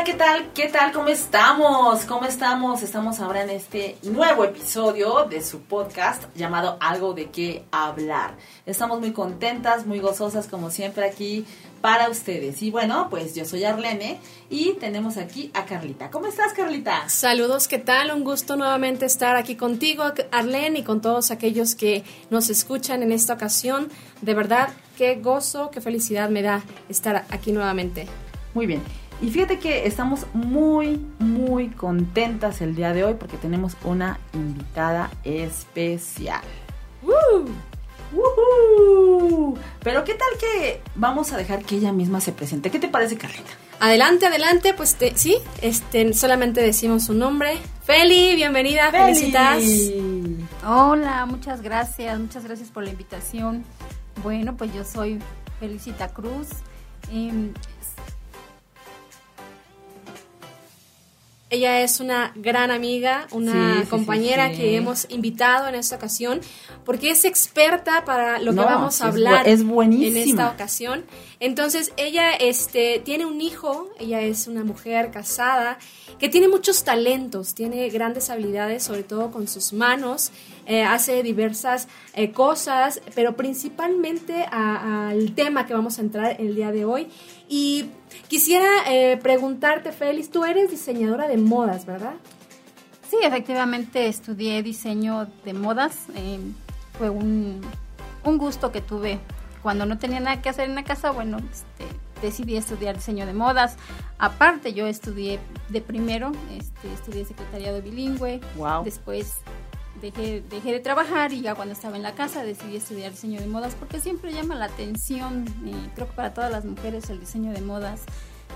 Hola, ¿qué tal? ¿Qué tal? ¿Cómo estamos? ¿Cómo estamos? Estamos ahora en este nuevo episodio de su podcast llamado Algo de qué hablar. Estamos muy contentas, muy gozosas como siempre aquí para ustedes. Y bueno, pues yo soy Arlene y tenemos aquí a Carlita. ¿Cómo estás, Carlita? Saludos, ¿qué tal? Un gusto nuevamente estar aquí contigo, Arlene, y con todos aquellos que nos escuchan en esta ocasión. De verdad, qué gozo, qué felicidad me da estar aquí nuevamente. Muy bien. Y fíjate que estamos muy, muy contentas el día de hoy porque tenemos una invitada especial. ¡Woo! ¡Woohoo! Pero qué tal que vamos a dejar que ella misma se presente. ¿Qué te parece, Carlita? Adelante, adelante, pues sí, este, solamente decimos su nombre. Feli, bienvenida, felicitas. Hola, muchas gracias, muchas gracias por la invitación. Bueno, pues yo soy Felicita Cruz. Em, Ella es una gran amiga, una compañera que hemos invitado en esta ocasión, porque es experta para lo que vamos a hablar es en esta ocasión. Entonces, ella este, tiene un hijo, ella es una mujer casada, que tiene muchos talentos, tiene grandes habilidades, sobre todo con sus manos, eh, hace diversas eh, cosas, pero principalmente al tema que vamos a entrar el día de hoy. Y quisiera eh, preguntarte, Félix, tú eres diseñadora de modas, ¿verdad? Sí, efectivamente estudié diseño de modas. fue un, un, gusto que tuve cuando no tenía nada que hacer en la casa. Bueno, este, decidí estudiar diseño de modas. Aparte, yo estudié de primero, este, estudié secretariado bilingüe. Wow. Después dejé, dejé de trabajar y ya cuando estaba en la casa decidí estudiar diseño de modas porque siempre llama la atención, y creo que para todas las mujeres el diseño de modas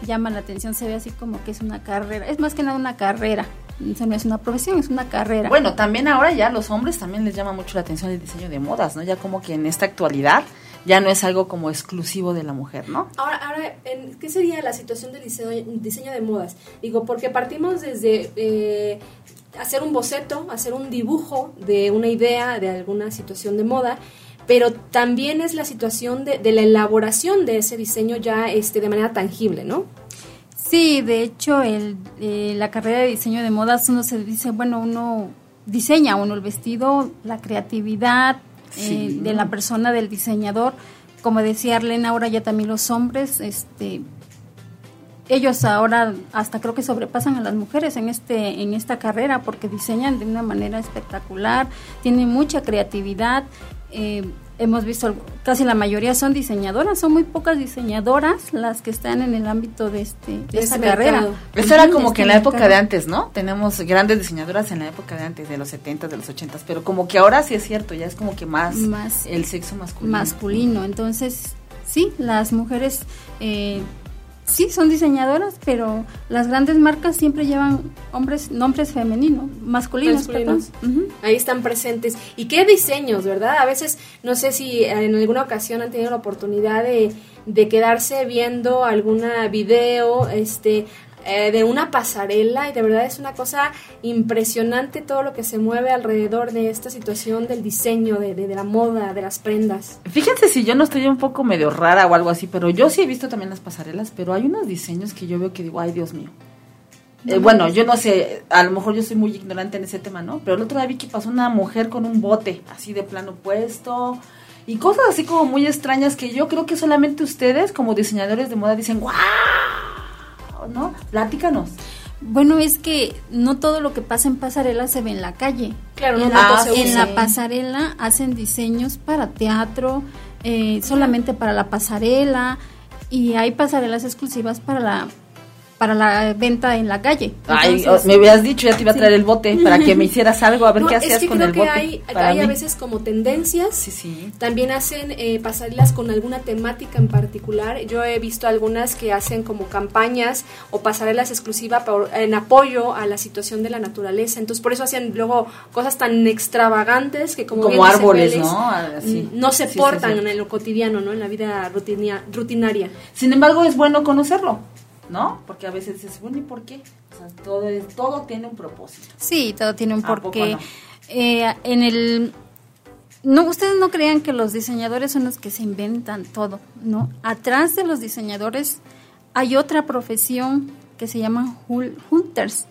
llama la atención, se ve así como que es una carrera, es más que nada una carrera, no es una profesión, es una carrera. Bueno, también ahora ya los hombres también les llama mucho la atención el diseño de modas, ¿no? Ya como que en esta actualidad ya no es algo como exclusivo de la mujer, ¿no? Ahora, ahora ¿qué sería la situación del diseño, diseño de modas? Digo, porque partimos desde eh, hacer un boceto, hacer un dibujo de una idea, de alguna situación de moda, pero también es la situación de, la elaboración de ese diseño ya este, de manera tangible, ¿no? Sí, de hecho, el, eh, la carrera de diseño de modas uno se dice, bueno, uno diseña uno el vestido, la creatividad eh, de la persona, del diseñador. Como decía Arlene, ahora ya también los hombres este, ellos ahora hasta creo que sobrepasan a las mujeres en este en esta carrera porque diseñan de una manera espectacular tienen mucha creatividad eh, hemos visto casi la mayoría son diseñadoras son muy pocas diseñadoras las que están en el ámbito de este de, esta carrera. eso era como que en la época de antes no tenemos grandes diseñadoras en la época de antes de los 70 de los 80 pero como que ahora sí es cierto ya es como que más, más el sexo masculino. masculino. Entonces sí las mujeres eh, sí son diseñadoras, pero las grandes marcas siempre llevan hombres, nombres femeninos, masculinos. Ahí están presentes. ¿Y qué diseños, verdad? A veces, no sé si en alguna ocasión han tenido la oportunidad de, de quedarse viendo alguna video, este, eh, de una pasarela y de verdad es una cosa impresionante todo lo que se mueve alrededor de esta situación del diseño, de, de, la moda, de las prendas. Fíjense si yo no estoy un poco medio rara o algo así, pero yo sí he visto también las pasarelas, pero hay unos diseños que yo veo que digo, ay Dios mío. Eh, bueno, yo no sé, a lo mejor yo soy muy ignorante en ese tema, ¿no? Pero el otro día vi que pasó una mujer con un bote así de plano puesto y cosas así como muy extrañas que yo creo que solamente ustedes como diseñadores de moda dicen, ¡guau! ¿No? Platícanos. Bueno, es que no todo lo que pasa en pasarela se ve en la calle. Claro, en, la, en la pasarela hacen diseños para teatro, eh, solamente para la pasarela, y hay pasarelas exclusivas para la para la venta en la calle. Ay, me hubieras dicho, ya te iba a traer el bote para que me hicieras algo, a ver qué hacías con el bote. Hay, hay a veces como tendencias. Sí, sí. También hacen eh, pasarelas con alguna temática en particular. Yo he visto algunas que hacen como campañas o pasarelas exclusivas en apoyo a la situación de la naturaleza. Entonces, por eso hacen luego cosas tan extravagantes que como, como árboles, ¿no? Mm, no se portan en lo cotidiano, ¿no? En la vida rutinaria. Sin embargo, es bueno conocerlo. ¿No? Porque a veces dices, bueno, ¿y por qué? O sea, todo, todo tiene un propósito. Sí, todo tiene un porqué. Eh, en el... No, ustedes no crean que los diseñadores son los que se inventan todo, ¿no? Atrás de los diseñadores hay otra profesión que se llaman hul- hunters.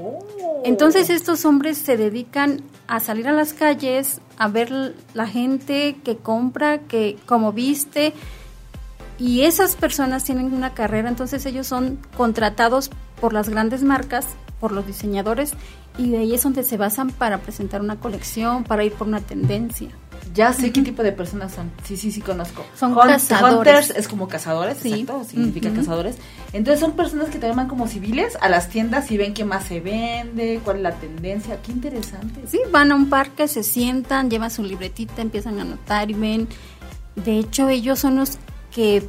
Oh. Entonces estos hombres se dedican a salir a las calles, a ver la gente que compra, que como viste, y esas personas tienen una carrera, entonces ellos son contratados por las grandes marcas, por los diseñadores, y de ahí es donde se basan para presentar una colección, para ir por una tendencia. Ya sé qué tipo de personas son. Sí, sí, sí conozco. Son Hunt- cazadores. Hunters es como cazadores, Sí. exacto, significa cazadores. Entonces son personas que te llaman como civiles a las tiendas y ven qué más se vende, cuál es la tendencia. Qué interesante. Sí, van a un parque, se sientan, llevan su libretita, empiezan a anotar y ven. De hecho, ellos son los que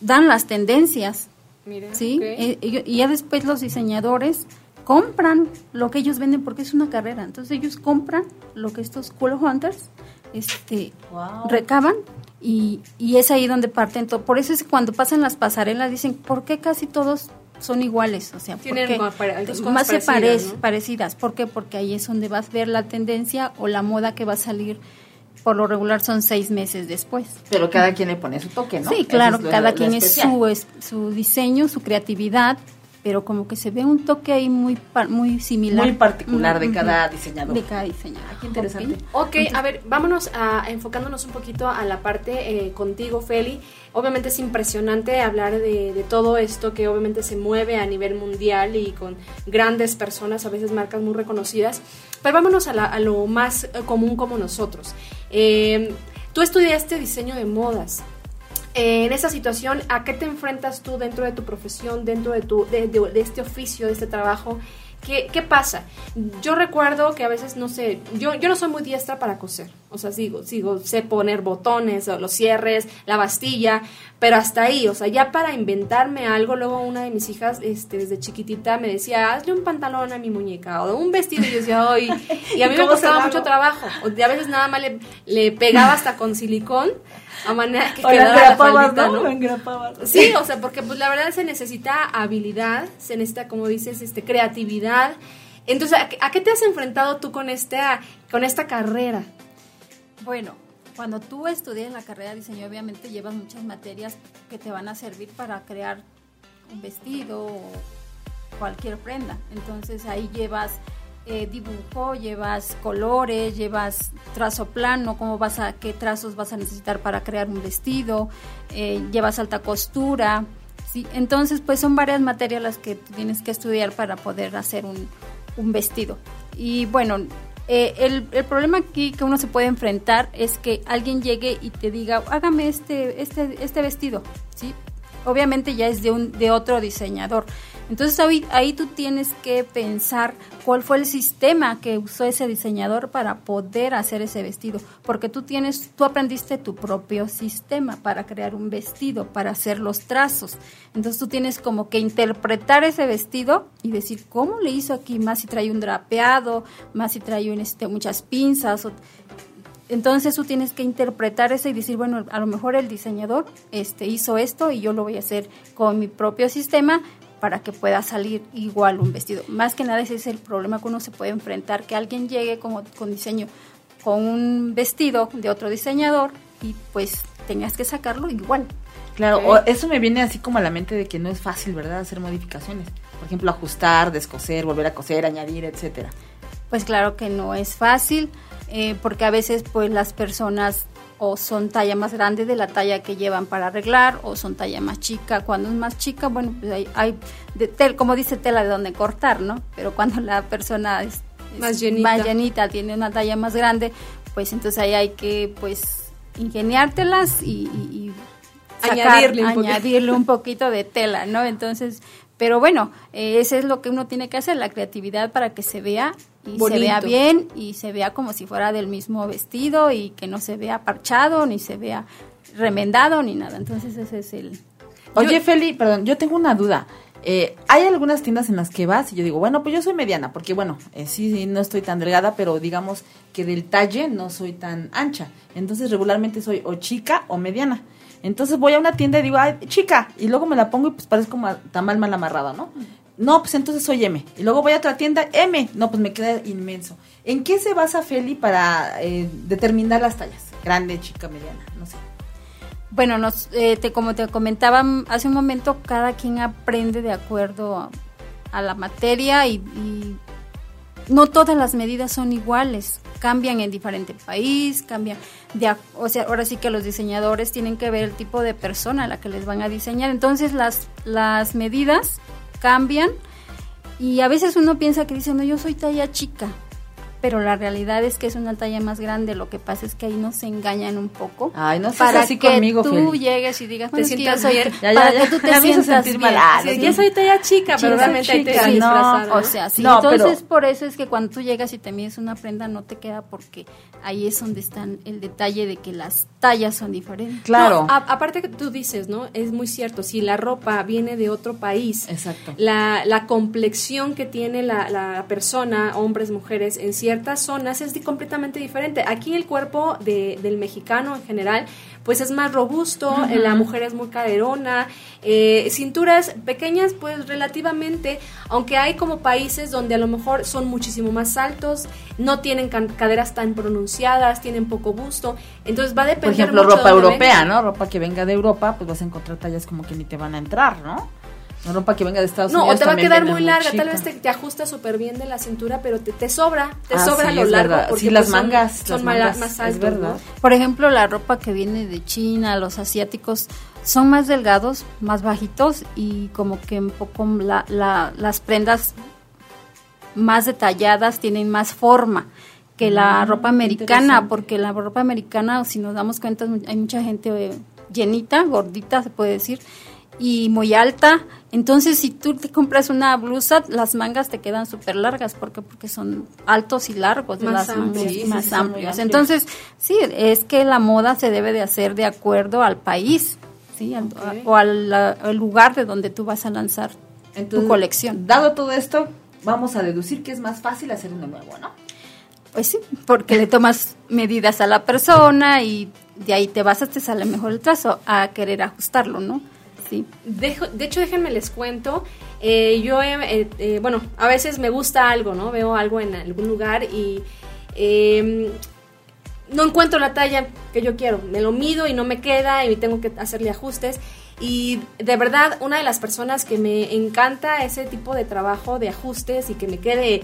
dan las tendencias, Mira, ¿sí? Eh, y ya después los diseñadores compran lo que ellos venden porque es una carrera. Entonces ellos compran lo que estos cool hunters este, Wow. recaban y, y es ahí donde parten todo. Por eso es cuando pasan las pasarelas dicen, ¿por qué casi todos son iguales? O sea, ¿por Tienen más se parecidas, parec- ¿no? parecidas. ¿Por qué? Porque ahí es donde vas a ver la tendencia o la moda que va a salir. Por lo regular son seis meses después. Pero cada quien le pone su toque, ¿no? Sí, claro, es lo- cada lo quien es especial. su, es su diseño, su creatividad, pero como que se ve un toque ahí muy muy similar. Muy particular de cada diseñador. De cada diseñador. Qué interesante. Ok. Ok, a ver, vámonos a enfocándonos un poquito a la parte eh, contigo, Feli. Obviamente es impresionante hablar de, de todo esto que obviamente se mueve a nivel mundial y con grandes personas, a veces marcas muy reconocidas. Pero vámonos a, la- a lo más eh, común como nosotros. Eh, tú estudiaste diseño de modas. En esa situación, ¿a qué te enfrentas tú dentro de tu profesión, dentro de, tu, de- de este oficio, de este trabajo? ¿Qué, ¿Qué pasa? Yo recuerdo que a veces, no sé, yo, yo no soy muy diestra para coser. O sea, sigo, sigo, sé poner botones, o los cierres, la bastilla, pero hasta ahí, o sea, ya para inventarme algo, luego una de mis hijas, este, desde chiquitita, me decía, hazle un pantalón a mi muñeca, o un vestido, y yo decía, ay, y a mí me ¿Cómo se costaba mucho trabajo. O a veces nada más le, le pegaba hasta con silicón, a manera que O quedara la faldita, ¿no? Sí, o sea, porque pues la verdad se necesita habilidad, se necesita, como dices, este creatividad. Entonces, ¿a, qué- a qué te has enfrentado tú con esta, con esta carrera? Bueno, cuando tú estudias la carrera de diseño, obviamente llevas muchas materias que te van a servir para crear un vestido o cualquier prenda. Entonces ahí llevas eh, dibujo, llevas colores, llevas trazo plano, cómo vas a, qué trazos vas a necesitar para crear un vestido, eh, llevas alta costura. ¿sí? Entonces, pues son varias materias las que tienes que estudiar para poder hacer un, un vestido. Y bueno, eh, el, el problema aquí que uno se puede enfrentar es que alguien llegue y te diga, hágame este, este, este vestido, ¿sí? Obviamente ya es de, un, de otro diseñador. Entonces ahí, ahí tú tienes que pensar cuál fue el sistema que usó ese diseñador para poder hacer ese vestido, porque tú tienes, tú aprendiste tu propio sistema para crear un vestido, para hacer los trazos. Entonces tú tienes como que interpretar ese vestido y decir cómo le hizo aquí, más si trae un drapeado, más si trae un, este, muchas pinzas. entonces tú tienes que interpretar eso y decir, bueno, a lo mejor el diseñador este, hizo esto y yo lo voy a hacer con mi propio sistema para que pueda salir igual un vestido. Más que nada ese es el problema que uno se puede enfrentar, que alguien llegue como, con diseño, con un vestido de otro diseñador y pues tengas que sacarlo igual. Claro, o eso me viene así como a la mente de que no es fácil, ¿verdad? Hacer modificaciones. Por ejemplo, ajustar, descoser, volver a coser, añadir, etcétera. Pues claro que no es fácil, eh, porque a veces pues las personas o son talla más grande de la talla que llevan para arreglar o son talla más chica. Cuando es más chica, bueno, pues hay, hay de tel- como dice tela de donde cortar, ¿no? Pero cuando la persona es, es Más llenita. más llenita, tiene una talla más grande, pues entonces ahí hay que pues ingeniártelas y, y- y sacar- Añadirle un poquito. añadirle un poquito de tela, ¿no? Entonces, pero bueno, eh, eso es lo que uno tiene que hacer, la creatividad para que se vea y se vea bien y se vea como si fuera del mismo vestido y que no se vea parchado ni se vea remendado ni nada. Entonces ese es el... Oye, Yo- Feli, perdón, yo tengo una duda. Eh, hay algunas tiendas en las que vas y yo digo, bueno, pues yo soy mediana, porque bueno, eh, sí, sí, no estoy tan delgada, pero digamos que del talle no soy tan ancha. Entonces regularmente soy o chica o mediana. Entonces voy a una tienda y digo, ay, chica, y luego me la pongo y pues parece como tamal mal amarrado, ¿no? No, pues entonces soy M. Y luego voy a otra tienda, M. No, pues me queda inmenso. ¿En qué se basa Feli para eh, determinar las tallas? Grande, chica, mediana, no sé. Bueno, nos, eh, te, como te comentaba hace un momento, cada quien aprende de acuerdo a, la materia y, no todas las medidas son iguales, cambian en diferente país, cambian, de, o sea, ahora sí que los diseñadores tienen que ver el tipo de persona a la que les van a diseñar, entonces las, las medidas cambian y a veces uno piensa que dice, no, yo soy talla chica, pero la realidad es que es una talla más grande. Lo que pasa es que ahí nos engañan un poco. Ay, no para así que conmigo, tú Feli. llegues y digas, Te es que sientas yo soy- bien. Ya, para ya, que tú ya. te Me sientas sentir bien. mal. Ah, Sí, sí. Ya soy talla chica, pero Sí, realmente hay chica, que Sí, disfrazar, no, ¿no? o sea, sí. No, Entonces, pero- por eso es que cuando tú llegas y te mides una prenda, no te queda porque ahí es donde está el detalle de que las tallas son diferentes. Claro. No, a- aparte que tú dices, ¿no? Es muy cierto, si la ropa viene de otro país, Exacto. la, la complexión que tiene la, la persona, hombres, mujeres, en ciertas zonas es completamente diferente. Aquí el cuerpo de- del mexicano en general, pues es más robusto, eh, la mujer es muy caderona, eh, cinturas pequeñas, pues relativamente, aunque hay como países donde a lo mejor son muchísimo más altos, no tienen caderas tan pronunciadas, tienen poco busto, entonces va a depender Por ejemplo, mucho ropa europea, venga. ¿no? Ropa que venga de Europa, pues vas a encontrar tallas como que ni te van a entrar, ¿no? La ropa que venga de Estados No, Unidos o te va a quedar muy larga, tal vez te, te ajusta súper bien de la cintura, pero te, te sobra, te Ah, sobra sí, lo es largo. verdad. Porque Sí, las pues, son- mangas, son, las mala- mangas, más es altos, verdad. ¿no? Por ejemplo, la ropa que viene de China, los asiáticos, son más delgados, más bajitos y como que un poco la- la- las prendas más detalladas tienen más forma que la Mm, ropa americana, porque la ropa americana, si nos damos cuenta, hay mucha gente eh, llenita, gordita, se puede decir, y muy alta. Entonces, si tú te compras una blusa, las mangas te quedan súper largas. ¿Por qué? Porque son altos y largos, Más las amplios. Sí, más sí, amplios. Entonces, sí, es que la moda se debe de hacer de acuerdo al país, ¿sí? O al, al lugar de donde tú vas a lanzar Entonces, tu colección. Dado todo esto, vamos a deducir que es más fácil hacer uno nuevo, ¿no? Pues sí, porque le tomas medidas a la persona y de ahí te vas a te sale mejor el trazo a querer ajustarlo, ¿no? De hecho, déjenme les cuento. eh, yo, eh, eh, bueno, a veces me gusta algo, ¿no? Veo algo en algún lugar y eh, no encuentro la talla que yo quiero. Me lo mido y no me queda y tengo que hacerle ajustes. Y de verdad, una de las personas que me encanta ese tipo de trabajo de ajustes y que me quede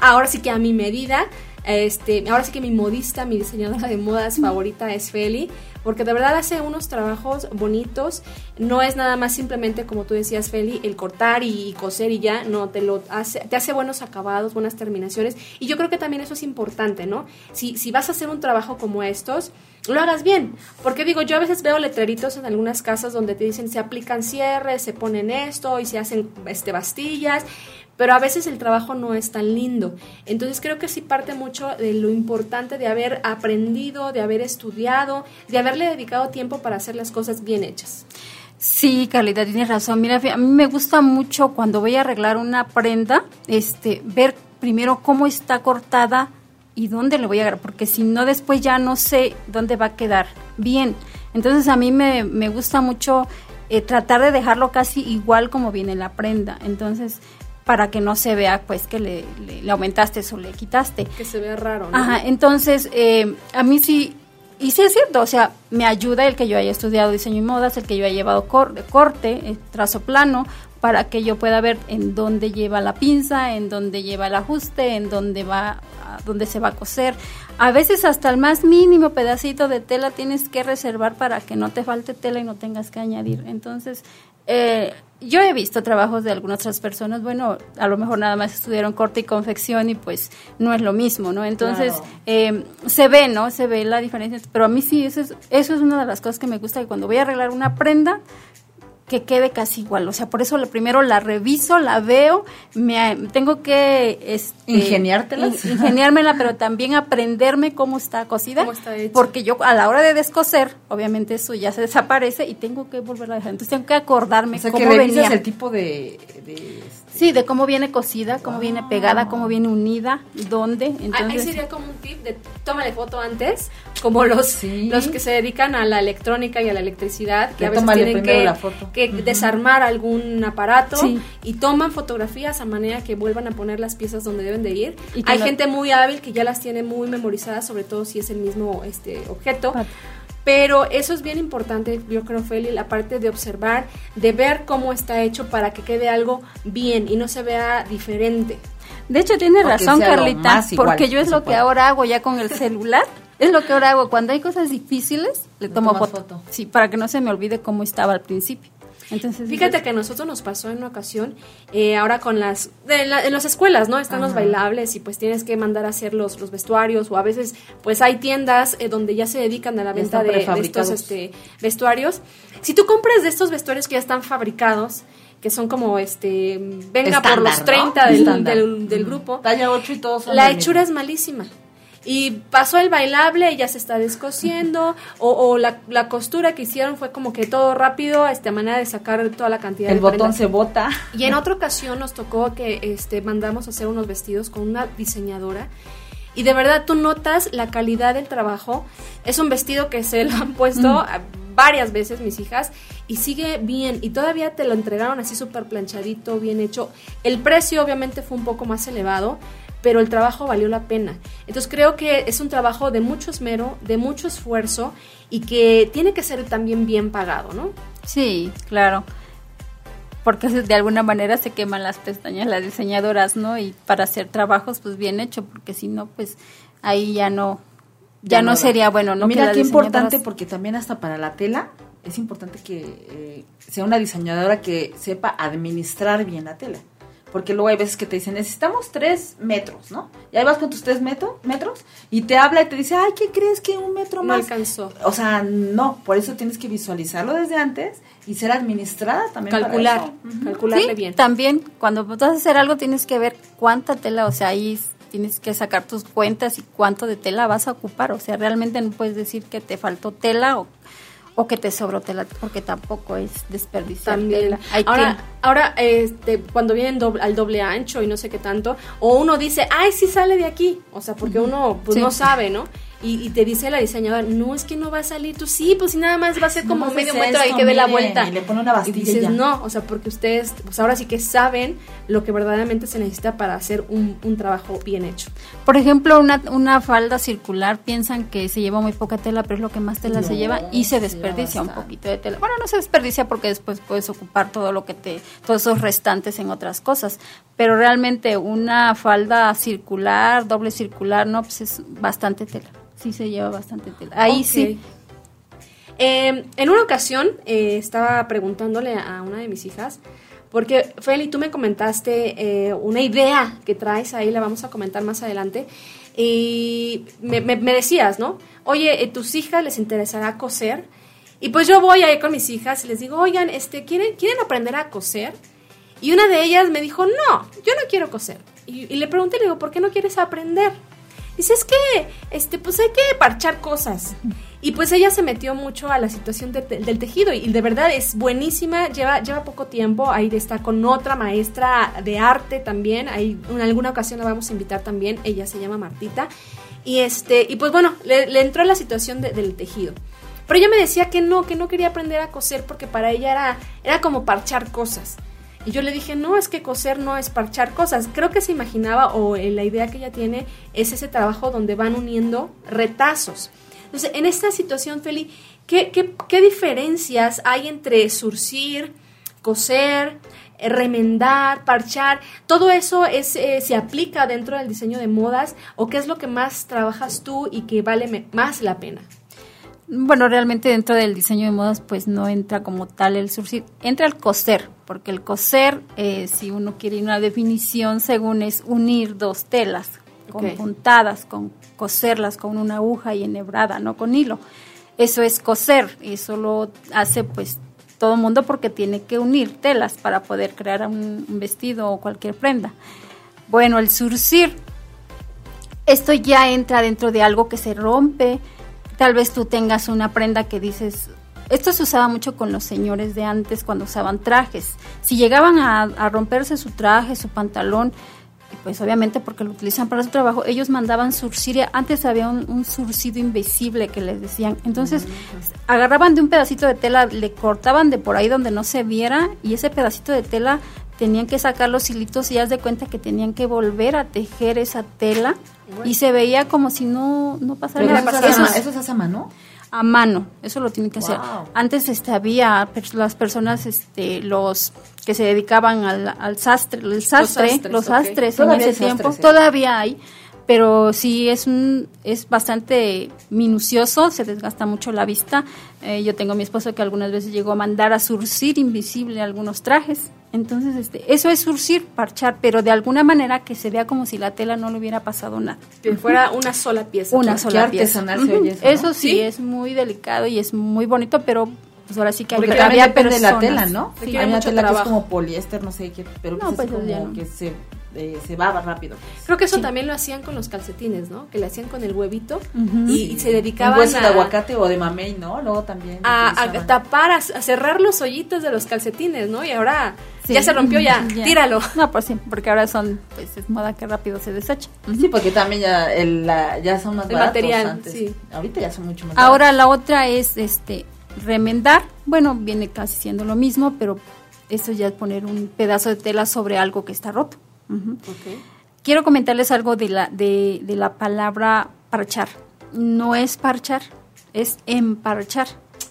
ahora sí que a mi medida, este, ahora sí que mi modista, mi diseñadora de modas favorita es Feli, porque de verdad hace unos trabajos bonitos. No es nada más simplemente como tú decías, Feli, el cortar y, coser y ya, no, te lo hace, te hace buenos acabados, buenas terminaciones. Y yo creo que también eso es importante, ¿no? Si, si vas a hacer un trabajo como estos, lo hagas bien. Porque digo, yo a veces veo letreritos en algunas casas donde te dicen se aplican cierres, se ponen esto y se hacen este, bastillas, pero a veces el trabajo no es tan lindo. Entonces creo que sí parte mucho de lo importante de haber aprendido, de haber estudiado, de haberle dedicado tiempo para hacer las cosas bien hechas. Sí, Carlita, tienes razón. Mira, a mí me gusta mucho cuando voy a arreglar una prenda, este, ver primero cómo está cortada y dónde le voy a agarrar, porque si no después ya no sé dónde va a quedar bien. Entonces a mí me, me gusta mucho eh, tratar de dejarlo casi igual como viene la prenda. Entonces, para que no se vea pues que le, le- le aumentaste o le quitaste. Que se vea raro, ¿no? Ajá, entonces eh, a mí sí, y sí es cierto, o sea, me ayuda el que yo haya estudiado diseño y modas, el que yo haya llevado cor- corte, eh, trazo plano, para que yo pueda ver en dónde lleva la pinza, en dónde lleva el ajuste, en dónde va, a dónde se va a coser. A veces hasta el más mínimo pedacito de tela tienes que reservar para que no te falte tela y no tengas que añadir. Entonces, eh, yo he visto trabajos de algunas otras personas, bueno, a lo mejor nada más estudiaron corte y confección y pues no es lo mismo, ¿no? Entonces, Claro. eh, se ve, ¿no? Se ve la diferencia, pero a mí sí, eso es, eso es una de las cosas que me gusta, que cuando voy a arreglar una prenda, que quede casi igual, o sea, por eso lo primero la reviso, la veo, me tengo que este, Ingeniártelas. in- ingeniármela, pero también aprenderme cómo está cosida, Cómo está porque yo a la hora de descoser, obviamente eso ya se desaparece y tengo que volverla a dejar, entonces tengo que acordarme O sea, cómo que revisas venía. el tipo de... de- Sí, de cómo viene cosida, cómo viene pegada, cómo viene unida, dónde. Ah, Ahí Entonces, sería como un tip de tómale foto antes, como los, Sí. los que se dedican a la electrónica y a la electricidad, que Ya a veces tienen que, la foto. que desarmar algún aparato Sí. y toman fotografías a manera que vuelvan a poner las piezas donde deben de ir. Y Hay no- gente muy hábil que ya las tiene muy memorizadas, sobre todo si es el mismo este objeto. Pero eso es bien importante, yo creo, Feli, la parte de observar, de ver cómo está hecho para que quede algo bien y no se vea diferente. De hecho, tiene razón, Carlita, porque yo es lo que ahora hago ya con el celular. Es lo que ahora hago. Cuando hay cosas difíciles, le, tomo foto. Sí, para que no se me olvide cómo estaba al principio. Entonces, Fíjate que a nosotros nos pasó en una ocasión, eh, ahora con las, en las escuelas, ¿no? Están los bailables y pues tienes que mandar a hacer los, los vestuarios o a veces pues hay tiendas eh, donde ya se dedican a la venta de, estos este, vestuarios. Si tú compras de estos vestuarios que ya están fabricados, que son como este venga por los 30 del, del, grupo. Talla 8 y todos La hechura es malísima y pasó el bailable ya se está descosiendo o, la, la, costura que hicieron fue como que todo rápido esta manera de sacar toda la cantidad el botón se bota. Y en otra ocasión nos tocó que este mandamos a hacer unos vestidos con una diseñadora y de verdad tú notas la calidad del trabajo. Es un vestido que se lo han puesto mm. varias veces mis hijas y sigue bien y todavía te lo entregaron así súper planchadito bien hecho. El precio obviamente fue un poco más elevado pero el trabajo valió la pena. Entonces creo que es un trabajo de mucho esmero, de mucho esfuerzo y que tiene que ser también bien pagado, ¿no? Sí, claro. Porque de alguna manera se queman las pestañas las diseñadoras, ¿no? Y para hacer trabajos pues bien hecho, porque si no pues ahí ya no ya, no, sería bueno, ¿no? Mira qué importante porque también hasta para la tela es importante que eh, sea una diseñadora que sepa administrar bien la tela porque luego hay veces que te dicen, necesitamos tres metros, ¿no? Y ahí vas con tus tres metro, metros y te habla y te dice, ay, ¿qué crees que un metro más? No alcanzó. O sea, no, por eso tienes que visualizarlo desde antes y ser administrada también. Calcular, calcularle bien. También, cuando vas a hacer algo tienes que ver cuánta tela, o sea, ahí tienes que sacar tus cuentas y cuánto de tela vas a ocupar. O sea, realmente no puedes decir que te faltó tela o o que te sobró tela, porque tampoco es desperdiciar tela. ahora, ahora este, cuando vienen al doble ancho y no sé qué tanto, o uno dice, ay, sí sale de aquí, o sea, porque uno pues no sabe, ¿no? Y, te dice la diseñadora, no, es que no va a salir. Tú sí, pues si nada más va a ser como medio metro ahí que dé la vuelta. Y le pone una bastilla. Y dices, no, o sea, porque ustedes, pues ahora sí que saben lo que verdaderamente se necesita para hacer un, un trabajo bien hecho. Por ejemplo, una, una falda circular, piensan que se lleva muy poca tela, pero es lo que más tela se lleva y se desperdicia un poquito de tela. Bueno, no se desperdicia porque después puedes ocupar todo lo que te, todos esos restantes en otras cosas. Pero realmente una falda circular, doble circular, no, pues es bastante tela sí se lleva bastante tela. Ahí sí. Em, en una ocasión eh, estaba preguntándole a una de mis hijas, porque Feli, tú me comentaste eh, una idea que traes ahí, la vamos a comentar más adelante, y me, decías, ¿no? Oye, eh, tus hijas les interesará coser, y pues yo voy ahí con mis hijas y les digo, oigan, este, ¿quieren, ¿quieren aprender a coser? Y una de ellas me dijo, no, yo no quiero coser. Y, y le pregunté, le digo, ¿por qué no quieres aprender? Dice, es que, este, pues hay que parchar cosas. Y pues ella se metió mucho a la situación del tejido y de verdad es buenísima, lleva, lleva poco tiempo, ahí está con otra maestra de arte también, ahí en alguna ocasión la vamos a invitar también, ella se llama Martita. Y, este, y pues bueno, le, entró la situación del tejido. Pero ella me decía que no, que no quería aprender a coser porque para ella era, era como parchar cosas. Y yo le dije, no, es que coser no es parchar cosas. Creo que se imaginaba, o eh, la idea que ella tiene, es ese trabajo donde van uniendo retazos. Entonces, en esta situación, Feli, ¿qué, qué, diferencias hay entre surcir, coser, eh, remendar, parchar? ¿Todo eso es, eh, se aplica dentro del diseño de modas? ¿O qué es lo que más trabajas tú y que vale más la pena? Bueno, realmente dentro del diseño de modas pues no entra como tal el surcir, entra el coser, porque el coser, eh, si uno quiere una definición, según es unir dos telas con puntadas, con coserlas con una aguja y enhebrada, no con hilo. Eso es coser, y eso lo hace pues todo el mundo porque tiene que unir telas para poder crear un, un vestido o cualquier prenda. Bueno, el surcir, esto ya entra dentro de algo que se rompe, Tal vez tú tengas una prenda que dices, esto se usaba mucho con los señores de antes cuando usaban trajes. Si llegaban a, romperse su traje, su pantalón, pues obviamente porque lo utilizan para su trabajo, ellos mandaban surcir, antes había un, surcido invisible que les decían, entonces agarraban de un pedacito de tela, le cortaban de por ahí donde no se viera y ese pedacito de tela tenían que sacar los hilitos y haz de cuenta que tenían que volver a tejer esa tela y se veía como si no, no pasara nada. Eso, eso, se hace a mano? a mano, eso lo tienen que hacer. Antes este había las personas este los que se dedicaban al, al sastre, el sastre, sastres, los sastres en ese tiempo, sastres, ¿eh? todavía hay, pero sí es un es bastante minucioso, se desgasta mucho la vista. Eh, yo tengo a mi esposo que algunas veces llegó a mandar a surcir invisible algunos trajes. Entonces, este, eso es surcir, parchar, pero de alguna manera que se vea como si la tela no le hubiera pasado nada. Que fuera una sola pieza. Una sola pieza. artesanal se Ujú. oye eso, ¿no? sí, ¿Sí? es muy delicado y es muy bonito, pero pues ahora sí que Porque había, también había depende de la tela, ¿no? Requiere Hay una tela que es como poliéster, no sé qué, pero No, es pues, así ya como no. que se, eh, se va rápido. Creo que eso Sí. también lo hacían con los calcetines, ¿no? Que le hacían con el huevito y, y se Un dedicaban hueso de a, aguacate o de mamey, ¿no? Luego también. a- tapar, a, a cerrar los hoyitos de los calcetines, ¿no? Y ahora Sí. ya se rompió, ya, Ya. tíralo. No, pues sí, porque ahora son, pues es moda que rápido se desecha. Sí, porque también ya, el, la- ya son más El baratos material, antes. sí. Ahorita ya son mucho más Ahora la otra es este remendar, bueno, viene casi siendo lo mismo, pero esto ya es poner un pedazo de tela sobre algo que está roto. Ujú. Quiero comentarles algo de la, de, de la palabra parchar. No es parchar, es emparchar.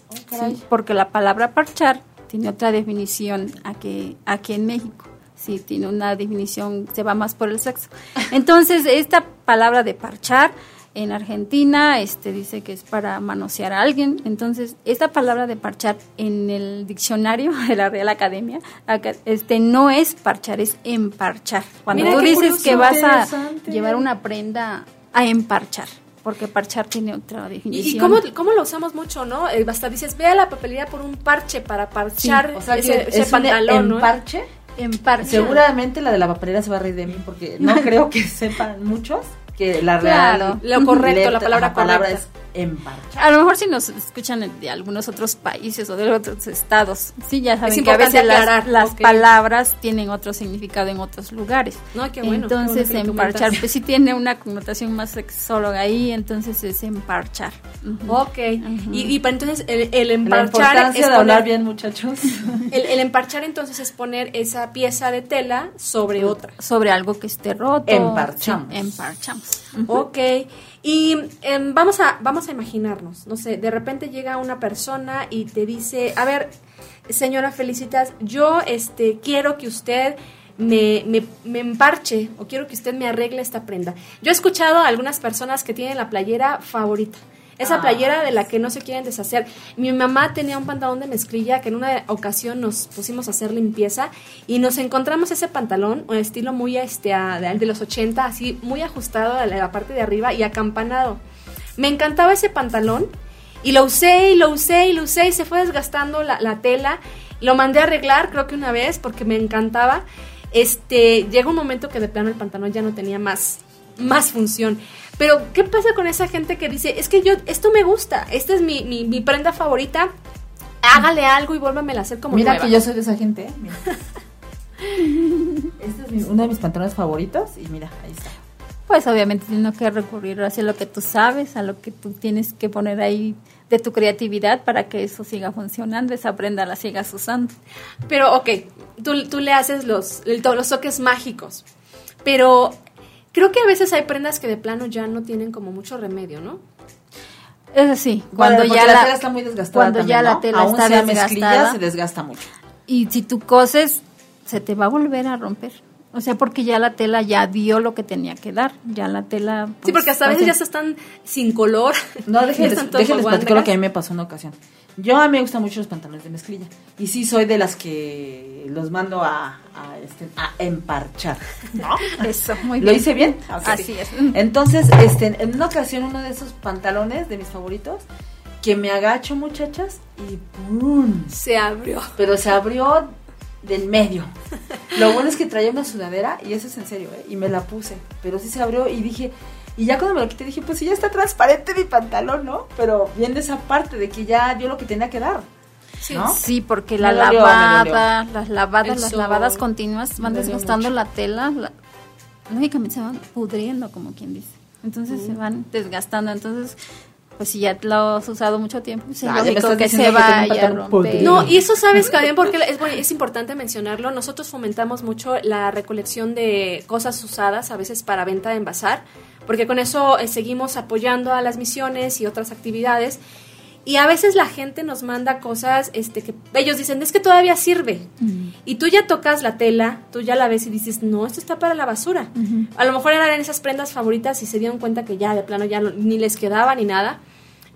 Oh. Sí, porque la palabra parchar tiene otra definición aquí, aquí en México. Sí, tiene una definición, se va más por el sexo. Entonces, esta palabra de parchar en Argentina este, dice que es para manosear a alguien. Entonces, esta palabra de parchar en el diccionario de la Real Academia acá, este, no es parchar, es emparchar. Cuando Mira tú dices curioso, que vas a llevar una prenda a emparchar, porque parchar tiene otra ¿Y, definición. y cómo, cómo lo usamos mucho, no? Eh, Hasta dices, ve a la papelería por un parche para parchar O sea, que ese, ese es un pantalón, ¿no? emparche. Emparchar. Seguramente la de la papelera se va a reír de mí porque no creo que sepan muchos que la real Claro. Lo correcto, la palabra ajá, palabra correcta. es emparchar. A lo mejor si nos escuchan de algunos otros países o de otros estados, sí, ya saben que a veces las, aclarar, las palabras tienen otro significado en otros lugares. No, qué bueno, qué Entonces, bueno emparchar, pues sí tiene una connotación más sexóloga ahí, entonces es emparchar. Ujú. Ok. y, y para entonces el, el La emparchar importancia es de hablar poner- bien, muchachos. El, el emparchar entonces es poner esa pieza de tela sobre otra. Sobre algo que esté roto. Emparchamos. Sí, emparchamos. Ok. Y em, vamos, a, vamos a imaginarnos, no sé, de repente llega una persona y te dice, a ver, señora Felicitas, yo este, quiero que usted me, me, me emparche o quiero que usted me arregle esta prenda. Yo he escuchado a algunas personas que tienen la playera favorita. Esa Ah. playera de la que no se quieren deshacer. Mi mamá tenía un pantalón de mezclilla que en una ocasión nos pusimos a hacer limpieza y nos encontramos ese pantalón, un estilo muy este, de, los 80, así muy ajustado a la, parte de arriba y acampanado. Me encantaba ese pantalón y lo usé y lo usé y lo usé y se fue desgastando la, la tela. Lo mandé a arreglar, creo que una vez, porque me encantaba. Este, llega un momento que de plano el pantalón ya no tenía más, más función. Pero, ¿qué pasa con esa gente que dice, es que yo, esto me gusta, esta es mi, mi, mi prenda favorita, hágale algo y vuélvamela a hacer como Mira nueva"? que yo soy de esa gente. ¿eh? Mira. Este es mi- uno de mis pantalones favoritos y mira, ahí está. Pues obviamente tienes que recurrir hacia lo que tú sabes, a lo que tú tienes que poner ahí de tu creatividad para que eso siga funcionando, esa prenda la sigas usando. Pero, ok, tú, tú le haces los, el- los toques mágicos. Pero creo que a veces hay prendas que de plano ya no tienen como mucho remedio, ¿no? Eso sí, Bueno, cuando ya la, la, tela está muy desgastada. cuando también, ya la ¿no? tela Aún está sea mezclilla, desgastada. se desgasta mucho. y si tú coses, se te va a volver a romper. O sea, porque ya la tela ya dio lo que tenía que dar. Ya la tela. Sí, pues, porque hasta a veces ya se están sin color. No, déjenles, déjenles platico lo que a mí me pasó en una ocasión. Yo a mí me gustan mucho los pantalones de mezclilla. Y sí soy de las que los mando a, a, este, a emparchar. ¿No? Eso, muy ¿Lo bien. hice bien? Así es. Entonces, este, en una ocasión, uno de esos pantalones de mis favoritos, que me agacho, muchachas, y ¡pum! Se abrió. Pero se abrió del medio. Lo bueno es que traía una sudadera, y eso es en serio, ¿eh? Y me la puse. Pero sí se abrió y dije, y ya cuando me lo quité dije, pues sí, ya está transparente mi pantalón, ¿no? Pero viene esa parte de que ya dio lo que tenía que dar. Sí. ¿No? Sí, porque la dolió, lavada, las lavadas, El las sol. lavadas continuas van desgastando mucho. la tela. La, lógicamente se van pudriendo, como quien dice. Entonces se van desgastando. Entonces, pues si ya lo has usado mucho tiempo, pues es Ah, lógico que se vaya romper. No, y eso sabes también porque es, bueno, es importante mencionarlo. Nosotros fomentamos mucho la recolección de cosas usadas, a veces para venta en bazar, porque con eso eh, seguimos apoyando a las misiones y otras actividades. Y a veces la gente nos manda cosas este, que ellos dicen, es que todavía sirve. Y tú ya tocas la tela, tú ya la ves y dices, no, esto está para la basura. A lo mejor eran esas prendas favoritas y se dieron cuenta que ya de plano ya ni les quedaba ni nada.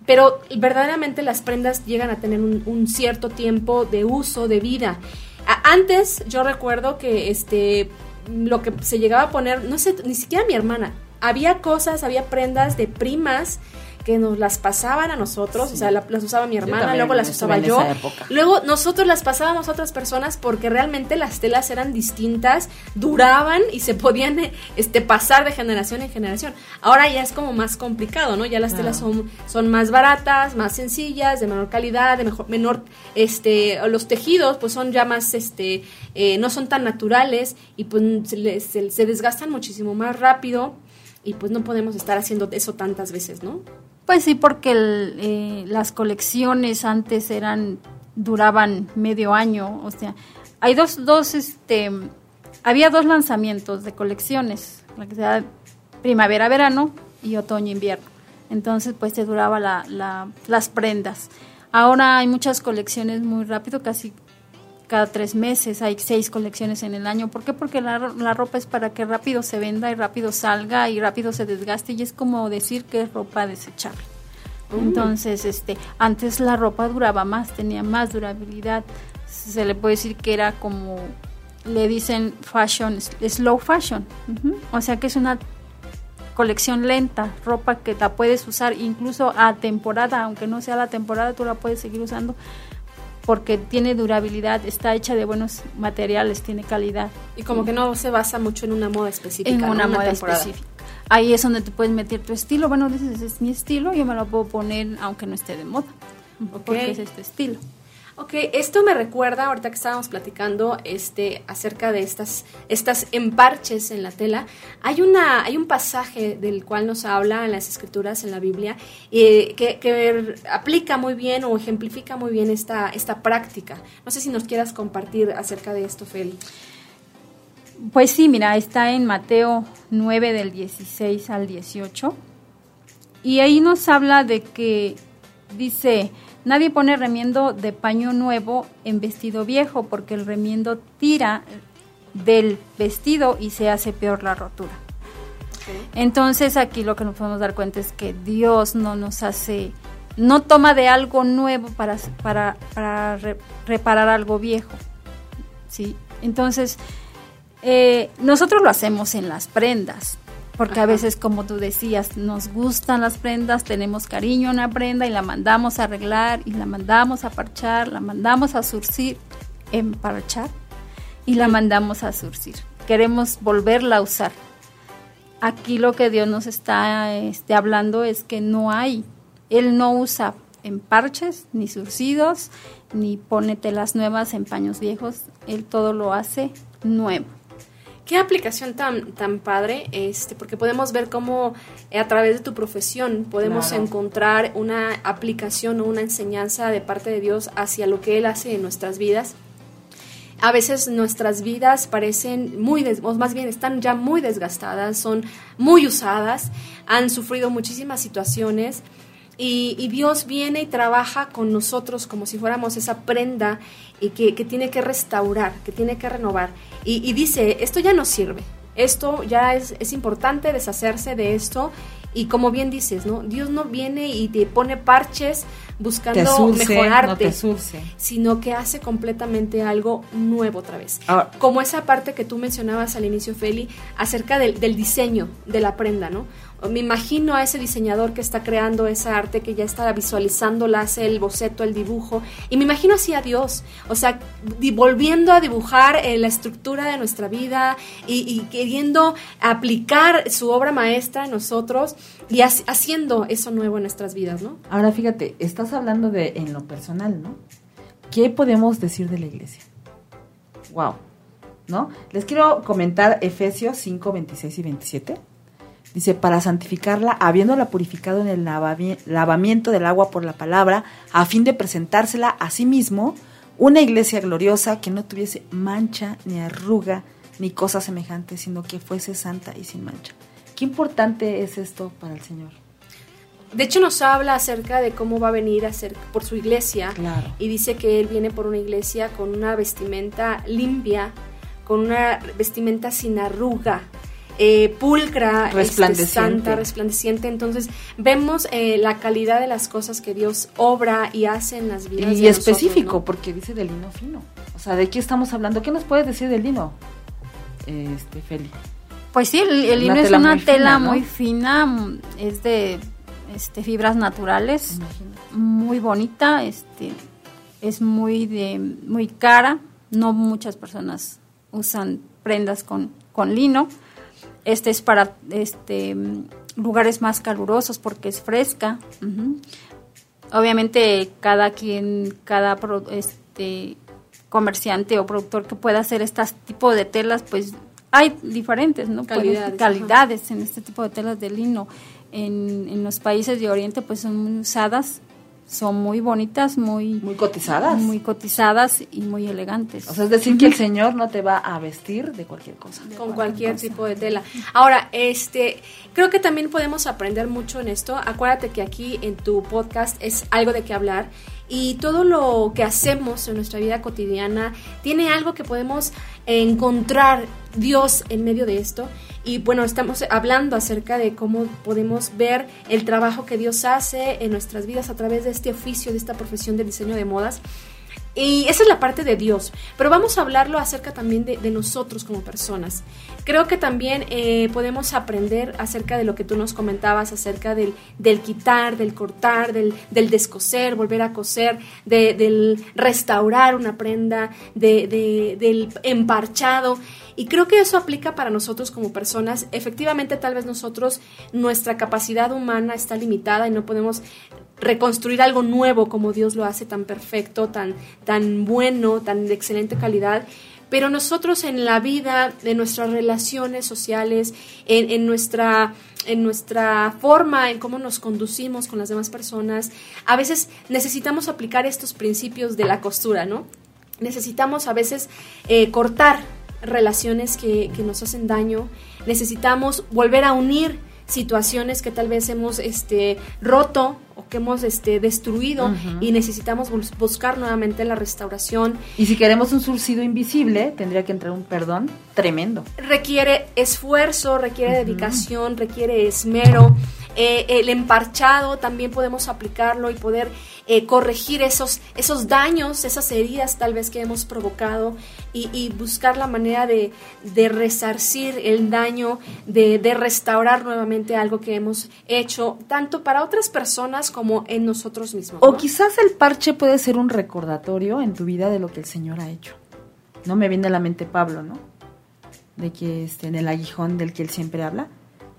Pero verdaderamente las prendas llegan a tener un, cierto tiempo de uso, de vida. antes yo recuerdo que este, lo que se llegaba a poner, no sé, ni siquiera mi hermana, había cosas, había prendas de primas que nos las pasaban a nosotros, o sea, las usaba mi hermana, luego las usaba yo. Luego nosotros las pasábamos a otras personas porque realmente las telas eran distintas, duraban y se podían este pasar de generación en generación. Ahora ya es como más complicado, ¿no? Ya las telas son, son más baratas, más sencillas, de menor calidad, de mejor, menor, este, los tejidos pues son ya más, este, eh, no son tan naturales y pues se, se desgastan muchísimo más rápido y pues no podemos estar haciendo eso tantas veces, ¿no? Pues sí, porque eh, las colecciones antes eran duraban medio año, o sea, hay dos, dos, este, había dos lanzamientos de colecciones, la que sea primavera-verano y otoño-invierno. Entonces, pues se duraba la, la, las prendas. Ahora hay muchas colecciones muy rápido, casi cada tres meses, hay seis colecciones en el año. ¿Por qué? Porque la, ropa es para que rápido se venda y rápido salga y rápido se desgaste y es como decir que es ropa desechable. Mm. Entonces, este, antes la ropa duraba más, tenía más durabilidad. Se le puede decir que era como le dicen fashion, slow fashion. O sea que es una colección lenta, ropa que la puedes usar incluso a temporada, aunque no sea la temporada, tú la puedes seguir usando porque tiene durabilidad, está hecha de buenos materiales, tiene calidad. Y como que no se basa mucho en una moda específica. En una, moda específica. Ahí es donde te puedes meter tu estilo. Bueno, dices, es mi estilo, yo me lo puedo poner aunque no esté de moda. Porque es este estilo. Ok, esto me recuerda, ahorita que estábamos platicando este, acerca de estas, estas emparches en la tela, hay, una, hay un pasaje del cual nos habla en las escrituras, en la Biblia, eh, que, aplica muy bien o ejemplifica muy bien esta, esta práctica. No sé si nos quieras compartir acerca de esto, Feli. Pues sí, mira, está en Mateo 9 del 16 al 18. Y ahí nos habla de que dice, Nadie pone remiendo de paño nuevo en vestido viejo porque el remiendo tira del vestido y se hace peor la rotura. Entonces aquí lo que nos podemos dar cuenta es que Dios no nos hace, no toma de algo nuevo para, para, para reparar algo viejo. ¿sí? Entonces, eh, nosotros lo hacemos en las prendas, porque a veces, como tú decías, nos gustan las prendas, tenemos cariño en una prenda y la mandamos a arreglar y la mandamos a parchar, la mandamos a surcir, emparchar y la mandamos a surcir. Queremos volverla a usar. Aquí lo que Dios nos está este, hablando es que no hay, Él no usa emparches, ni surcidos, ni pone telas nuevas en paños viejos, Él todo lo hace nuevo. Qué aplicación tan, tan padre, este, porque podemos ver cómo eh, a través de tu profesión podemos encontrar una aplicación o una enseñanza de parte de Dios hacia lo que Él hace en nuestras vidas. A veces nuestras vidas parecen muy, o más bien están ya muy desgastadas, son muy usadas, han sufrido muchísimas situaciones y, Dios viene y trabaja con nosotros como si fuéramos esa prenda y que, tiene que restaurar, que tiene que renovar. Y, dice, esto ya no sirve, esto ya es, es importante deshacerse de esto y como bien dices, ¿no? Dios no viene y te pone parches buscando mejorarte, sino que hace completamente algo nuevo otra vez. como esa parte que tú mencionabas al inicio, Feli, acerca del, del diseño de la prenda, ¿no? Me imagino a ese diseñador que está creando esa arte, que ya está visualizándola, hace el boceto, el dibujo, y me imagino así a Dios, o sea, volviendo a dibujar eh, la estructura de nuestra vida y, queriendo aplicar su obra maestra en nosotros y haciendo eso nuevo en nuestras vidas, ¿no? Ahora fíjate, estás hablando de en lo personal, ¿no? ¿Qué podemos decir de la iglesia? Wow, ¿no? Les quiero comentar Efesios 5, 26 y 27 Dice, para santificarla, habiéndola purificado en el lavamiento del agua por la palabra, a fin de presentársela a sí mismo, una iglesia gloriosa que no tuviese mancha, ni arruga, ni cosa semejante, sino que fuese santa y sin mancha. Qué importante es esto para el Señor. de hecho nos habla acerca de cómo va a venir a ser por su iglesia Claro. y dice que él viene por una iglesia con una vestimenta limpia, con una vestimenta sin arruga, eh, pulcra, este, Resplandeciente. santa, resplandeciente. Entonces vemos eh, la calidad de las cosas que Dios obra y hace en las vidas. Y de nosotros, específico, ¿no? porque dice del lino fino. O sea, ¿de qué estamos hablando? ¿Qué nos puedes decir del lino? Este, Feli. Pues sí, el, lino es una muy fina, tela ¿no? muy fina, es de este, fibras naturales, muy bonita, este, es muy de muy cara, no muchas personas usan prendas con, con lino. Este es para este lugares más calurosos porque es fresca. Obviamente cada quien, cada pro- este comerciante o productor que pueda hacer este tipo de telas, pues hay diferentes, ¿no? Pueden- Calidades, calidades en este tipo de telas de lino. En, en los países de Oriente pues son muy usadas, son muy bonitas, muy, Muy cotizadas. muy cotizadas y muy elegantes. O sea, es decir, que el Señor no te va a vestir de cualquier cosa. con cualquier tipo de tela. Ahora, este, creo que también podemos aprender mucho en esto. Acuérdate que aquí en tu podcast es algo de qué hablar y todo lo que hacemos en nuestra vida cotidiana tiene algo que podemos encontrar Dios en medio de esto. Y bueno, estamos hablando acerca de cómo podemos ver el trabajo que Dios hace en nuestras vidas a través de este oficio, de esta profesión de diseño de modas. Y esa es la parte de Dios. Pero vamos a hablarlo acerca también de, nosotros como personas. Creo que también eh, podemos aprender acerca de lo que tú nos comentabas, acerca del, quitar, del cortar, del, descoser, volver a coser, de- del restaurar una prenda, de- de- del emparchado. Y creo que eso aplica para nosotros como personas. Efectivamente, tal vez nosotros, nuestra capacidad humana está limitada y no podemos reconstruir algo nuevo como Dios lo hace tan perfecto, tan, tan bueno, tan de excelente calidad. Pero nosotros en la vida, en nuestras relaciones sociales, en, en nuestra, en nuestra forma, en cómo nos conducimos con las demás personas, a veces necesitamos aplicar estos principios de la costura, ¿no? Necesitamos a veces eh, cortar relaciones que, que nos hacen daño, necesitamos volver a unir situaciones que tal vez hemos este, roto que hemos este, destruido y necesitamos bus- buscar nuevamente la restauración. Y si queremos un surcido invisible, tendría que entrar un perdón tremendo. Requiere esfuerzo, requiere dedicación, requiere esmero. Eh, el emparchado también podemos aplicarlo y poder eh, corregir esos, esos daños, esas heridas tal vez que hemos provocado y, y buscar la manera de, de resarcir el daño, de, de restaurar nuevamente algo que hemos hecho, tanto para otras personas como en nosotros mismos. O quizás el parche puede ser un recordatorio en tu vida de lo que el Señor ha hecho. No me viene a la mente Pablo, ¿no? De que este, en el aguijón del que él siempre habla.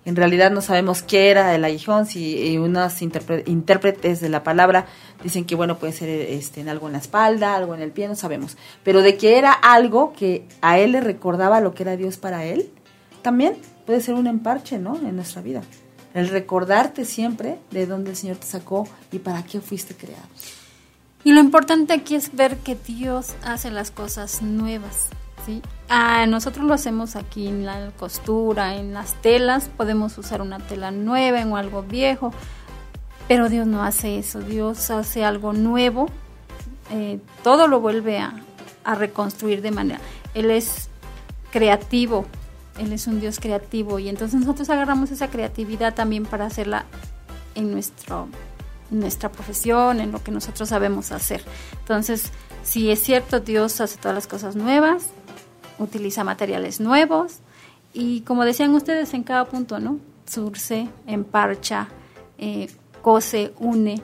En realidad no sabemos qué era el aguijón, si eh, unos intérpretes de la palabra dicen que bueno puede ser este, en algo en la espalda, algo en el pie, no sabemos. Pero de que era algo que a él le recordaba lo que era Dios para él, también puede ser un emparche, ¿no? En nuestra vida. El recordarte siempre de dónde el Señor te sacó y para qué fuiste creado. Y lo importante aquí es ver que Dios hace las cosas nuevas, ¿sí? Ah, nosotros lo hacemos aquí en la costura, en las telas, podemos usar una tela nueva o algo viejo, pero Dios no hace eso, Dios hace algo nuevo, eh, todo lo vuelve a, a reconstruir de manera, Él es creativo, Él es un Dios creativo. Y entonces nosotros agarramos esa creatividad también para hacerla en nuestro nuestra profesión, en lo que nosotros sabemos hacer. Entonces, si es cierto, Dios hace todas las cosas nuevas, utiliza materiales nuevos y como decían ustedes en cada punto, ¿no? Surce, emparcha, eh, cose, une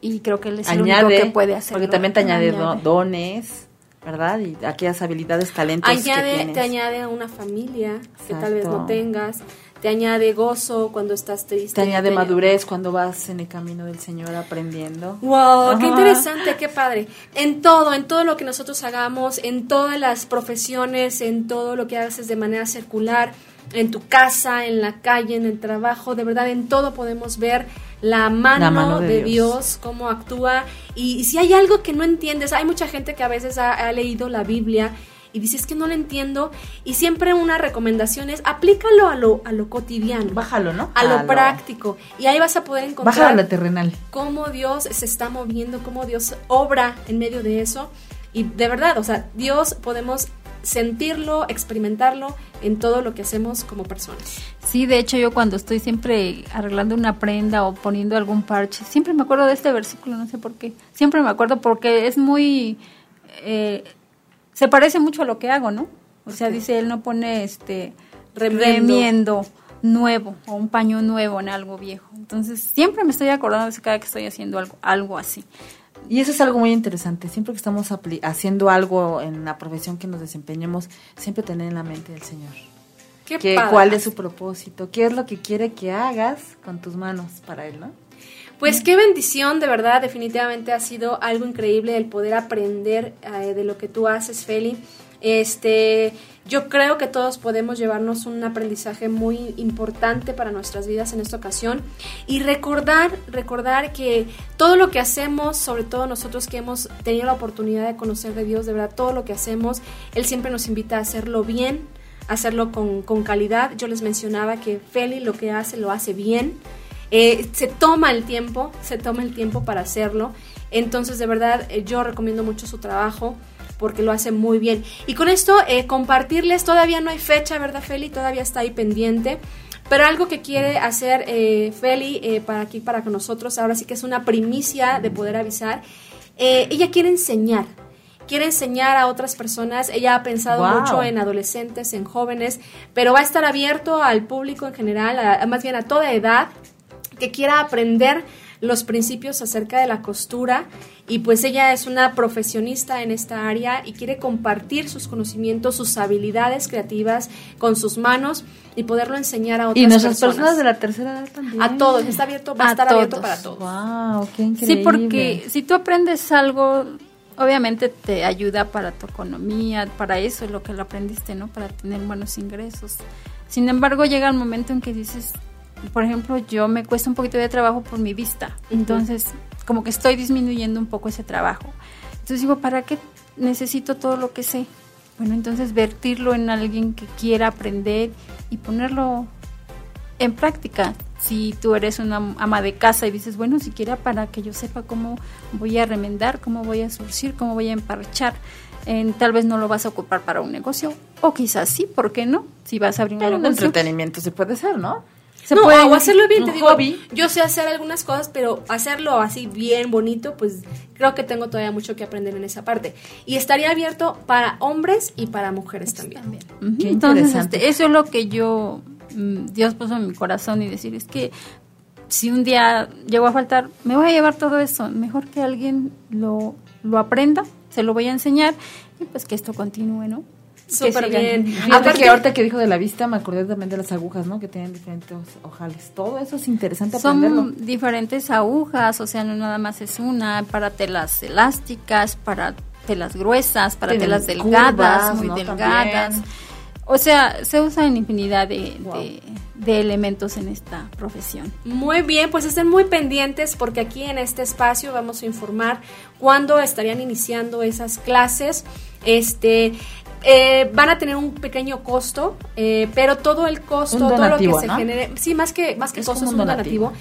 y creo que Él es el único que puede hacerlo. porque también te añade, Añade. dones, ¿verdad? Y aquellas habilidades, talentos que añade, tienes. te añade a una familia que tal vez no Exacto. tengas, te añade gozo cuando estás triste. Te añade te- madurez cuando vas en el camino del Señor aprendiendo. Wow, qué Ajá. interesante, qué padre. En todo, en todo lo que nosotros hagamos, en todas las profesiones, en todo lo que haces de manera circular, en tu casa, en la calle, en el trabajo, de verdad, en todo podemos ver la mano, La mano de, de Dios. Dios. cómo actúa. Y, y si hay algo que no entiendes, hay mucha gente que a veces ha, ha leído la Biblia y dices que no lo entiendo y siempre una recomendación es aplícalo a lo, a lo cotidiano. Bájalo, ¿no? A lo práctico. Y ahí vas a poder encontrar... Bájalo a lo terrenal. Cómo Dios se está moviendo, cómo Dios obra en medio de eso. Y de verdad, o sea, Dios podemos sentirlo, experimentarlo en todo lo que hacemos como personas. Sí, de hecho yo cuando estoy siempre arreglando una prenda o poniendo algún parche, siempre me acuerdo de este versículo, no sé por qué. Siempre me acuerdo porque es muy... Eh, se parece mucho a lo que hago, ¿no? O sea, dice, él no pone este remiendo. nuevo o un paño nuevo en algo viejo. Entonces, siempre me estoy acordando de eso cada que estoy haciendo algo, algo así. Y eso es algo muy interesante. Siempre que estamos haciendo algo en la profesión que nos desempeñemos, siempre tener en la mente el Señor. ¿Qué ¿Cuál es su propósito? ¿Qué es lo que quiere que hagas con tus manos para Él, no? Pues qué bendición, de verdad, definitivamente ha sido algo increíble el poder aprender eh, de lo que tú haces, Feli. Este, yo creo que todos podemos llevarnos un aprendizaje muy importante para nuestras vidas en esta ocasión y recordar, recordar que todo lo que hacemos, sobre todo nosotros que hemos tenido la oportunidad de conocer de Dios, de verdad, todo lo que hacemos, Él siempre nos invita a hacerlo bien, hacerlo con, calidad. Yo les mencionaba que Feli lo que hace lo hace bien. Eh, se toma el tiempo, se toma el tiempo para hacerlo. Entonces, de verdad, eh, yo recomiendo mucho su trabajo porque lo hace muy bien. Y con esto, eh, compartirles, todavía no hay fecha, ¿verdad, Feli? Todavía está ahí pendiente. Pero algo que quiere hacer Feli para aquí, para con nosotros, ahora sí que es una primicia de poder avisar. ella quiere enseñar, quiere enseñar a otras personas. Ella ha pensado mucho en adolescentes, en jóvenes, pero va a estar abierto al público en general, más bien a toda edad que quiera aprender los principios acerca de la costura y pues ella es una profesionista en esta área y quiere compartir sus conocimientos, sus habilidades creativas con sus manos y poderlo enseñar a otras y nuestras personas. de la tercera edad también. A todos, está abierto, va a, estar abierto para todos. Wow, qué increíble. Sí, porque si tú aprendes algo, obviamente te ayuda para tu economía, para eso es lo que lo aprendiste, ¿no? Para tener buenos ingresos. Sin embargo, llega el momento en que dices, por ejemplo, yo me cuesta un poquito de trabajo por mi vista. Entonces, como que estoy disminuyendo un poco ese trabajo. Entonces digo, ¿para qué necesito todo lo que sé? Bueno, entonces vertirlo en alguien que quiera aprender y ponerlo en práctica. Si tú eres una ama de casa y dices, bueno, siquiera para que yo sepa cómo voy a remendar, cómo voy a surcir, cómo voy a emparchar, tal vez no lo vas a ocupar para un negocio, o quizás sí, ¿por qué no? Si vas a abrir un negocio. entretenimiento se puede hacer, ¿no? Se puede, o hacerlo bien, te digo, yo sé hacer algunas cosas, pero hacerlo así bien, bonito, pues creo que tengo todavía mucho que aprender en esa parte. Y estaría abierto para hombres y para mujeres también. Entonces, este, eso es lo que yo, mm, Dios puso en mi corazón y decir, es que si un día llego a faltar, me voy a llevar todo eso. Mejor que alguien lo, lo aprenda, se lo voy a enseñar y pues que esto continúe, ¿no? Súper bien. Aparte que ahorita que dijo de la vista, me acordé también de las agujas, ¿no? Que tienen diferentes ojales. Todo eso es interesante Son diferentes agujas, o sea, no nada más es una, para telas elásticas, para telas gruesas, para telas delgadas, muy delgadas. O sea, se usa en infinidad de, de, elementos en esta profesión. Muy bien, pues estén muy pendientes porque aquí en este espacio vamos a informar cuándo estarían iniciando esas clases. Este, eh, van a tener un pequeño costo, eh, pero todo el costo, todo lo que se genere, sí, más que más que costo es un donativo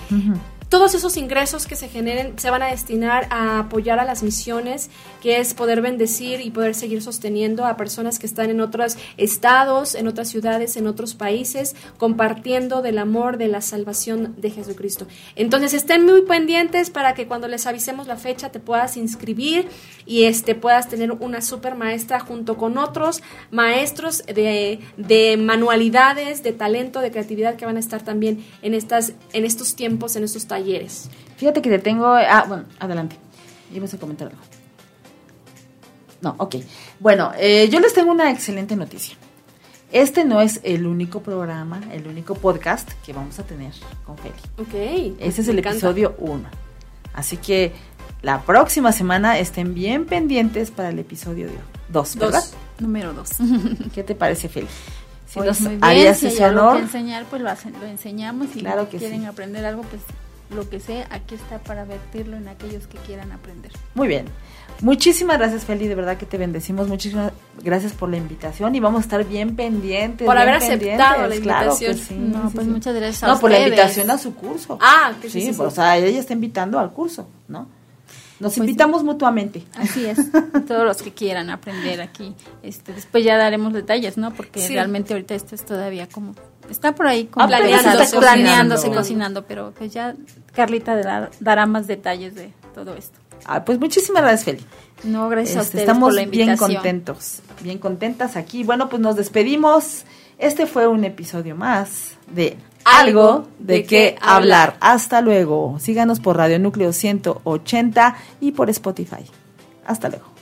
todos esos ingresos que se generen se van a destinar a apoyar a las misiones, que es poder bendecir y poder seguir sosteniendo a personas que están en otros estados, en otras ciudades, en otros países, compartiendo del amor, de la salvación de Jesucristo. Entonces estén muy pendientes para que cuando les avisemos la fecha te puedas inscribir y este puedas tener una super maestra junto con otros maestros de, de manualidades, de talento, de creatividad que van a estar también en estas en estos tiempos, en estos talleres Fíjate que te tengo... Ah, bueno, adelante. Ibas a comentar algo. No, ok. Bueno, eh, yo les tengo una excelente noticia. Este no es el único programa, el único podcast que vamos a tener con Feli. Ok. Este es el episodio 1. Así que la próxima semana estén bien pendientes para el episodio 2, ¿verdad? Número 2. ¿Qué te parece, Feli? Si pues nos harías ese honor. enseñar, pues lo, lo enseñamos. Y claro que quieren aprender algo, pues lo que sé, aquí está para vertirlo en aquellos que quieran aprender. Muy bien. Muchísimas gracias, Feli, de verdad que te bendecimos. Muchísimas gracias por la invitación y vamos a estar bien pendientes. Por bien haber aceptado la pendientes, claro que invitación. sí, No, sí, pues sí. muchas gracias a No, por la ustedes. invitación a su curso. Ah, que sí, sí, sí, sí. o sea, ella está invitando al curso, ¿no? Nos Pues invitamos mutuamente. Así es, todos los que quieran aprender aquí. Este, después ya daremos detalles, ¿no? Porque Sí. realmente ahorita esto es todavía como está por ahí como planeándose, planeándose, cocinando. cocinando, pero pues ya Carlita dará, dará más detalles de todo esto. Ah, pues muchísimas gracias, Feli. No, gracias a Este, ustedes estamos por la bien contentos, bien contentas aquí. Bueno, pues nos despedimos. Este fue un episodio más de Algo de, qué hablar. Hasta luego. Síganos por Radio Núcleo 180 y por Spotify. Hasta luego.